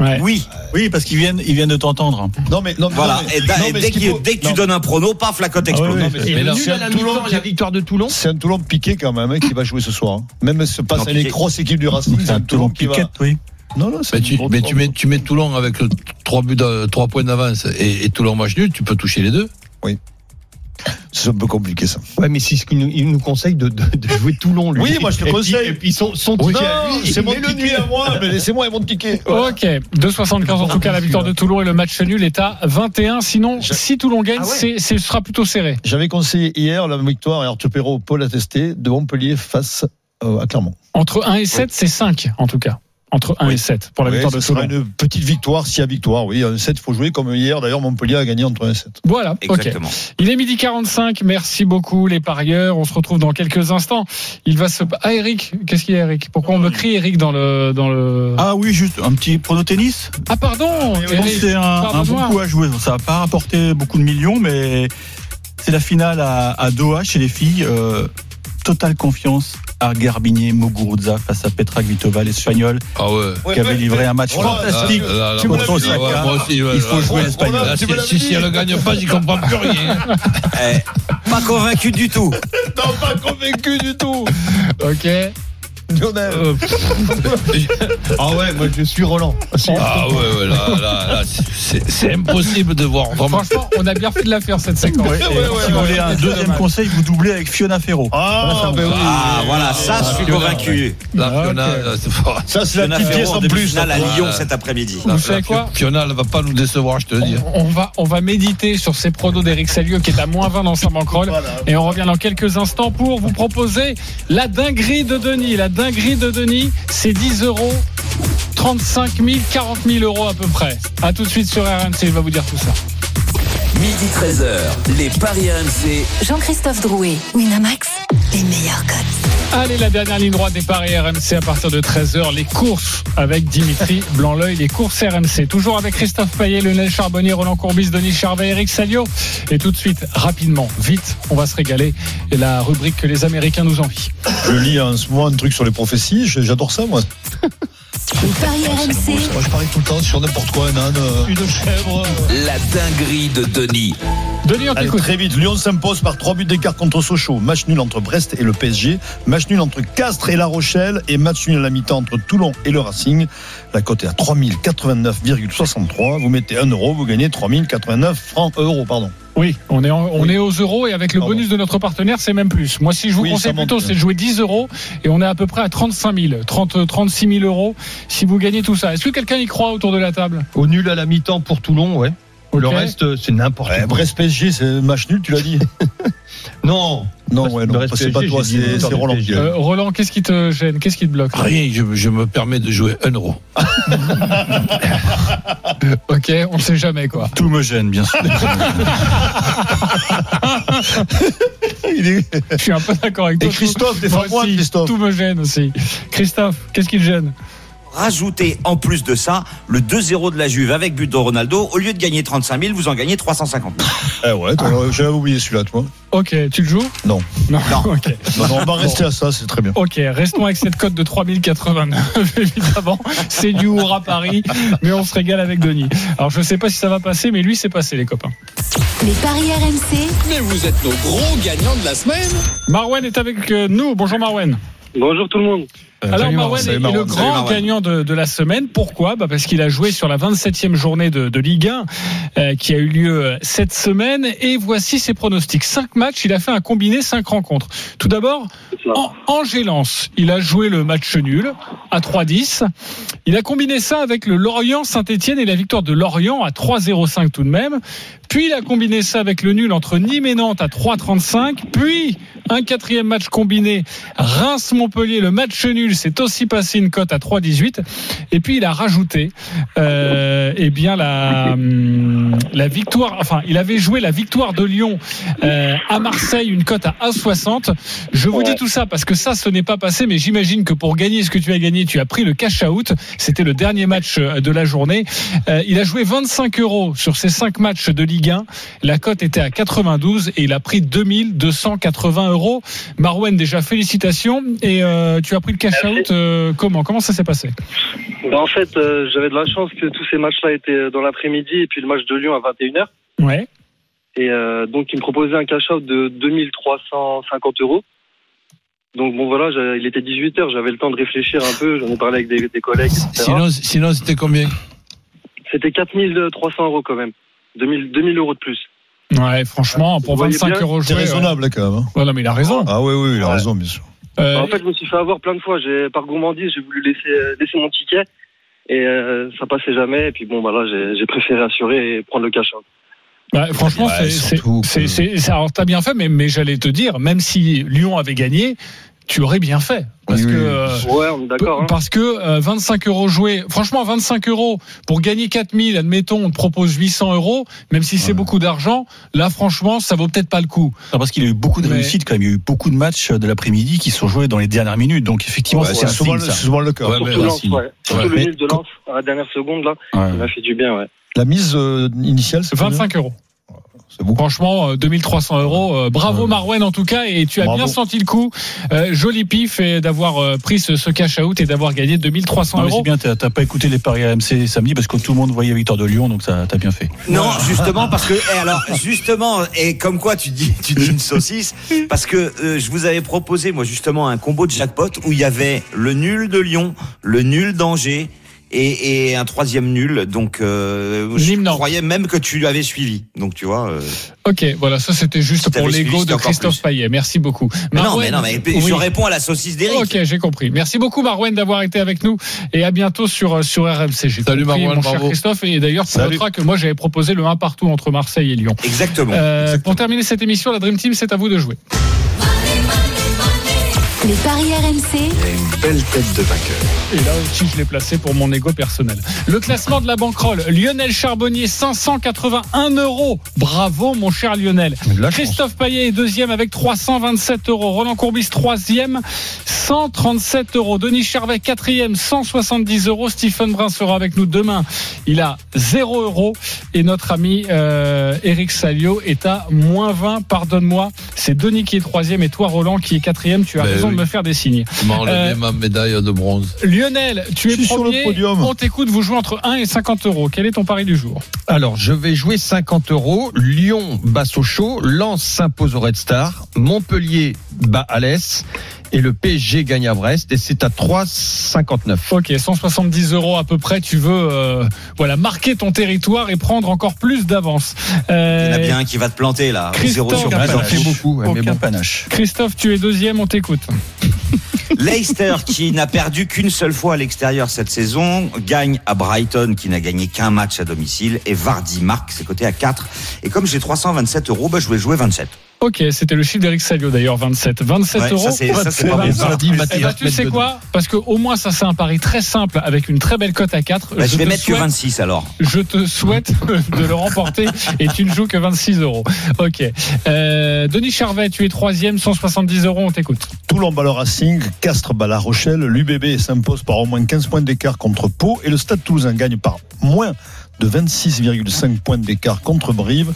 Ouais.
Oui,
Oui, parce qu'ils viennent, ils viennent de t'entendre.
Non, mais, non, mais-
voilà.
non, mais-
Et
non,
dès,
faut-
que tu
non,
donnes un prono, paf, la cote explose.
oui,
mais
nul à
un
la
Toulon
mi-temps et
qui-
la victoire de Toulon.
C'est un Toulon piqué quand même hein, qui va jouer ce soir. hein. Même si passe les
piqué.
grosses équipes du Racing, c'est un Toulon va.
piquette, oui.
Non, non, c'est
Mais tu, mais
Toulon.
tu mets, tu mets Toulon avec 3 buts, de- trois points d'avance et, et Toulon match nul, tu peux toucher les deux.
C'est un peu compliqué ça.
Ouais, mais c'est ce qu'il nous, il nous conseille de, de, de jouer Toulon. Lui.
Oui, moi, je te
Et puis-
conseille.
Et puis son, son
Oui, c'est mon
le
ticket à moi, mais laissez-moi mon ticket. Voilà.
Ok, 2,75 en tout cas la victoire de Toulon et le match nul est à 21. Sinon,
Je-
si Toulon gagne,
Ah ouais.
c'est- c'est- ce sera plutôt serré.
J'avais conseillé hier la victoire, et Arthur Perrault, Paul attesté, de Montpellier face euh, à Clermont.
Entre 1 et 7, c'est 5 en tout cas. Entre 1
Oui.
et 7 pour la victoire
ce
de
une petite victoire s'il y a victoire. Oui, un 7, il faut jouer comme hier. D'ailleurs, Montpellier a gagné entre 1 et 7.
Voilà, ok.
Exactement.
Il est midi 45. Merci beaucoup les parieurs. On se retrouve dans quelques instants. Il va se. Ah Eric, qu'est-ce qu'il y a Eric? Pourquoi on me crie Eric dans le dans le
Ah oui, juste un petit prono tennis.
Ah pardon. Eric.
c'est un, un bon coup à jouer. Ça va pas rapporter beaucoup de millions, mais c'est la finale à, à Doha chez les filles. Euh, totale confiance à Garbinier Muguruza face à Petra Kvitova, l'Espagnol,
Ah ouais.
qui avait livré un match fantastique.
Là, là, là,
Tu
moi aussi,
l'as dit,
ouais, moi aussi, ouais,
Il faut jouer l'Espagnol.
si elle ne gagne pas, j'y comprends plus rien.
Eh, pas convaincu du tout.
Non, pas convaincu du tout.
Ok.
Lionel.
Euh, ah ouais, moi je suis Roland.
Ah ouais, ouais, là, là, là, c'est impossible de voir. Vraiment.
Franchement, on a bien fait de la faire cette séquence.
Ouais, si vous voulez un deuxième conseil, vous doublez avec Fiona Ferro.
Ah, ben oui.
Ah, voilà, ça, je suis convaincu.
Là,
Ah,
Fiona, fort.
Ça, c'est la petite pièce
en
plus.
à
ça.
Lyon cet après-midi.
Vous savez quoi?
Fiona, elle va pas nous décevoir, je te le dis.
on va, on va méditer sur ces pronos d'Eric Salio qui est à moins 20 dans sa bankroll. Et on revient dans quelques instants pour vous proposer la dinguerie de Denis. La dinguerie de Denis, c'est 10 euros, 35 000, 40 000 euros à peu près. À tout de suite sur RMC, il va vous dire tout ça.
Midi 13h, les Paris RMC.
Jean-Christophe Drouet, Winamax, les meilleurs cotes.
Allez, la dernière ligne droite des paris RMC à partir de 13h. Les courses avec Dimitri Blanc-L'œil, les courses RMC. Toujours avec Christophe Payet, Lionel Charbonnier, Roland Courbis, Denis Charvet, Eric Salio. Et tout de suite, rapidement, vite, on va se régaler. Et la rubrique que les Américains nous envient.
Je lis en ce moment un truc sur les prophéties. J'adore ça, moi.
Paris RMC,
Moi, je parie tout le temps sur n'importe quoi, un âne. euh,
Une chèvre.
La dinguerie de Denis.
Denis, on
Allez,
t'écoute.
très vite, Lyon s'impose par 3 buts d'écart contre Sochaux. Match nul entre Brest et le PSG. Match nul entre Castres et La Rochelle. Et match nul à la mi-temps entre Toulon et le Racing. La cote est à 3089,63. Vous mettez 1 euro, vous gagnez 3089 francs euros. Pardon.
Oui, on est, en- on
Oui.
est aux euros et avec le
Pardon.
bonus de notre partenaire, c'est même plus. Moi, si je vous
Oui,
conseille plutôt, c'est de jouer 10 euros et on est à peu près à 35 000, 30, 36 000 euros si vous gagnez tout ça. Est-ce que quelqu'un y croit autour de la table?
Au nul à la mi-temps pour Toulon, ouais. Le reste, c'est n'importe
Ouais,
quoi.
Brest PSG, c'est match nul, tu l'as dit
Non.
Non, ouais, non,
Brest
c'est pas
PSG,
toi,
j'ai dit
c'est
victoire
c'est
du
Roland.
PSG.
Euh, Roland, qu'est-ce qui te gêne? Qu'est-ce qui te bloque?
Rien, je, je me permets de jouer 1 euro.
Ok, on sait jamais quoi.
Tout me gêne, bien sûr.
Il est-
Je suis un peu d'accord avec
Et
toi.
Christophe,
Tout-
défends-moi,
aussi,
Christophe.
Tout me gêne aussi. Christophe, qu'est-ce qui te gêne?
Rajoutez en plus de ça le 2-0 de la Juve avec but de Ronaldo. Au lieu de gagner 35 000, vous en gagnez 350 000.
Eh ouais, toi, j'avais oublié celui-là, toi.
Ok, tu le joues?
Non.
Non.
Non.
Ok.
Non, non, on va rester à ça, c'est très bien.
Ok, restons avec cette cote de 3089, évidemment. C'est du Hour à Paris, mais on se régale avec Denis. Alors, je sais pas si ça va passer, mais lui, c'est passé, les copains.
les paris RMC,
Mais vous êtes nos gros gagnants de la semaine.
Marwen est avec euh, nous. Bonjour, Marwen.
Bonjour tout le monde.
Alors,
salut,
Marwen
salut,
est
Marwan.
le grand
Marwan.
gagnant de, de la semaine. Pourquoi? Bah Parce qu'il a joué sur la 27e journée de, de Ligue 1 euh, qui a eu lieu euh, cette semaine. Et voici ses pronostics. Cinq matchs, il a fait un combiné, cinq rencontres. Tout d'abord, Angélance, il a joué le match nul à 3-10. Il a combiné ça avec le Lorient Saint-Etienne et la victoire de Lorient à 3-0-5 tout de même. Puis il a combiné ça avec le nul entre Nîmes et Nantes à 3-35. Puis un quatrième match combiné Reims-Montpellier, le match nul, c'est aussi passé une cote à 3-18. Et puis il a rajouté euh, eh bien la, hum, la victoire, enfin il avait joué la victoire de Lyon euh, à Marseille, une cote à 1,60. Je vous
Ouais.
dis tout ça parce que ça, ce n'est pas passé, mais j'imagine que pour gagner ce que tu as gagné, tu as pris le cash out. C'était le dernier match euh, de la journée. Euh, il a joué 25 euros sur ces 5 matchs de Ligue 1. La cote était à 92 et il a pris 2280 euros. Marouane, déjà félicitations. Et euh, tu as pris le cash
Merci.
out euh, comment Comment ça s'est passé
Bah, en fait, euh, j'avais de la chance que tous ces matchs-là étaient dans l'après-midi et puis le match de Lyon à 21h.
Ouais.
Et euh, donc, il me proposait un cash-out de 2350 euros. Donc, bon, voilà, il était 18h, j'avais le temps de réfléchir un peu, j'en ai parlé avec des, des collègues, etc.
Sinon, sinon c'était combien
C'était 4300 euros quand même. 2000, 2000 euros de plus.
Ouais, franchement, pour
Vous voyez
25
bien,
euros
C'est
ouais.
raisonnable, quand même. hein.
Ouais, non, mais il a raison.
Ah oui, oui, il a
Ouais.
raison, bien sûr.
Euh,
en fait, je me suis fait avoir plein de fois. J'ai, par gourmandise, j'ai voulu laisser, euh, laisser mon ticket et euh, ça passait jamais. Et puis bon, voilà, j'ai, j'ai préféré assurer et prendre le cash-out.
Bah, franchement,
Ouais,
c'est- c'est, c'est, c'est, c'est- alors t'as bien fait, mais, mais j'allais te dire, même si Lyon avait gagné, tu aurais bien fait. Parce
Oui,
que,
oui.
euh,
Ouais, on est d'accord. Hein.
parce que euh, 25 euros joués, franchement, 25 euros pour gagner 4000, admettons, on te propose 800 euros, même si c'est
Ouais.
beaucoup d'argent, là, franchement, ça vaut peut-être pas le coup.
Non, parce qu'il a eu beaucoup de
Mais-
réussites quand même. Il y a eu beaucoup de matchs de l'après-midi qui sont joués dans les dernières minutes. Donc effectivement,
Ouais,
c'est
souvent,
signe,
le-
ça.
c'est souvent le cas.
Surtout ouais. Surtout
Ouais.
le nul de Lens à la dernière seconde, là,
Ouais.
il m'a fait du bien, ouais.
La mise euh, initiale, c'est combien?
25 euros. Franchement, euh, 2300 euros. euh, bravo
Ouais.
Marwen en tout cas, et tu as
Bravo.
bien senti le coup. Euh, joli pif et d'avoir euh, pris ce, ce cash out et d'avoir gagné 2300
Non, mais c'est
euros.
bien, t'as t'as pas écouté les paris AMC samedi parce que tout le monde voyait Victor de Lyon, donc ça t'as bien fait.
Non, justement parce que et alors justement et comme quoi tu dis tu dis une saucisse parce que euh, je vous avais proposé moi justement un combo de jackpot où il y avait le nul de Lyon, le nul d'Angers et, et un troisième nul donc euh, je croyais même que tu l'avais suivi donc tu vois euh,
Ok, voilà, ça c'était juste
Si
pour l'ego de Christophe. Payet. Merci beaucoup.
mais non mais non mais
oui.
je réponds à la saucisse d'Eric
Ok, j'ai compris. Merci beaucoup Marouane d'avoir été avec nous et à bientôt sur sur RMC. J'ai
Salut,
compris,
Marouane,
mon cher
bravo.
Christophe et d'ailleurs tu
Salut.
noteras que moi j'avais proposé le 1 partout entre Marseille et Lyon.
exactement,
Euh,
exactement.
pour terminer cette émission, la Dream Team, c'est à vous de jouer.
Les paris RMC,
une belle tête de vainqueur.
Et là aussi, je l'ai placé pour mon ego personnel. Le classement de la banquerolle. Lionel Charbonnier, 581 euros. Bravo, mon cher Lionel.
De la chance.
Christophe Payet est deuxième avec 327 euros. Roland Courbis, troisième, 137 euros. Denis Charvet, quatrième, 170 euros. Stephen Brun sera avec nous demain. Il a 0 euros. Et notre ami euh, Eric Salio est à moins 20. Pardonne-moi. C'est Denis qui est troisième et toi, Roland, qui est quatrième. Tu as
Ben
raison
oui.
De me faire des signes. Euh,
ma médaille de bronze.
Lionel, tu es
Je suis sur le
premier.
podium.
On t'écoute, vous jouez entre 1 et 50 euros. Quel est ton pari du jour?
Alors, je vais jouer 50 euros. Lyon bat Sochaux, Lens s'impose au Red Star, Montpellier bat Alès et le PSG gagne à Brest et c'est à 3,59.
Ok, 170 euros à peu près. Tu veux euh, voilà marquer ton territoire et prendre encore plus d'avance.
il y en a
Euh,
bien un qui va te planter là
Christophe,
zéro sur
fait beaucoup, ouais, mais
Aucun
bon.
panache.
Christophe, tu es deuxième, on t'écoute.
Leicester, qui n'a perdu qu'une seule fois à l'extérieur cette saison, gagne à Brighton, qui n'a gagné qu'un match à domicile, et Vardy marque ses côtés à 4. Et comme j'ai 327 euros, bah, je vais jouer 27.
Ok, c'était le chiffre d'Eric Salio d'ailleurs, 27. 27
Ouais,
euros.
ça, c'est- ça, c'est pas
Eh ben, tu
mettre
sais quoi Parce que au moins ça c'est un pari très simple avec une très belle cote à 4.
Bah, je vais
te
mettre que
souhaite-
26 alors.
Je te souhaite de le remporter et tu ne joues que 26 euros. Ok. Euh, Denis Charvet, tu es troisième, 170 euros, on t'écoute.
Toulon bat le Racing, Castres bat la Rochelle, l'UBB s'impose par au moins 15 points d'écart contre Pau et le Stade Toulousain gagne par moins de 26,5 points d'écart contre Brive.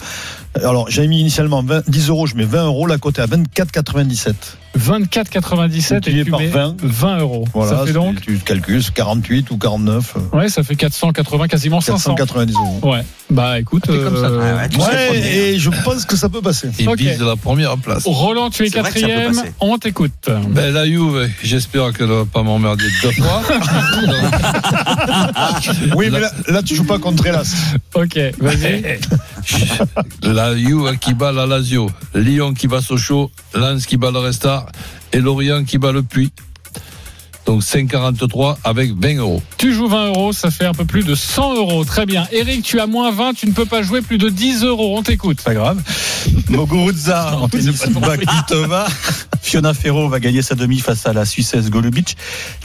Alors j'avais mis initialement 20 10 euros, je mets 20 euros, la cote est à 24,97.
24,97 et tu
par
mets
20.
20 euros.
Voilà,
ça fait donc,
tu calcules c'est 48 ou 49, euh,
ouais, ça fait 480, quasiment 500.
490 euros.
Ouais. Bah écoute,
C'est comme ça.
euh,
Ouais, ouais.
Ouais, et je pense que ça peut passer.
Il
Ok.
vise la première place.
Roland, tu es quatrième, on t'écoute.
Ben, la Juve, j'espère qu'elle ne va pas m'emmerder deux fois.
Oui, mais là, là, tu joues pas contre Elas.
Ok, vas-y.
la Juve qui bat la Lazio, Lyon qui bat Sochaux, Lens qui bat le Restart et Lorient qui bat le Puy. Donc 5,43 avec 20 euros.
Tu joues 20 euros, ça fait un peu plus de 100 euros. Très bien. Eric, tu as moins 20, tu ne peux pas jouer plus de 10 euros. On t'écoute.
Pas grave. Moguruza en tennis. Fiona Ferro va gagner sa demi face à la Suissesse Golubic.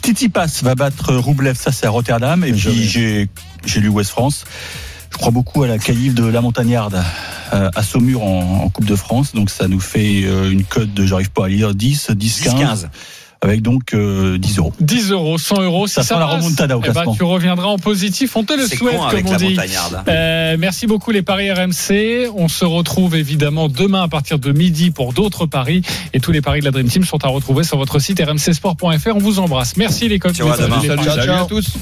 Titi Pass va battre Roublev, ça c'est à Rotterdam. Et puis j'ai j'ai lu West France. Je crois beaucoup à la caïve de la Montagnarde euh, à Saumur en, en Coupe de France. Donc ça nous fait euh, une cote de, j'arrive pas à lire, 10, 10, 15.
10-15.
Avec donc euh, 10 euros.
10 euros, 100 euros.
Ça
si
sent la remontada au
eh ben,
classement.
tu reviendras en positif. On te le souhaite,
con
comme
avec
on
la
dit. Euh, merci beaucoup les paris RMC. On se retrouve évidemment demain à partir de midi pour d'autres paris. Et tous les paris de la Dream Team sont à retrouver sur votre site rmcsport.fr. On vous embrasse. Merci les coachs.
Salut, salut à tous.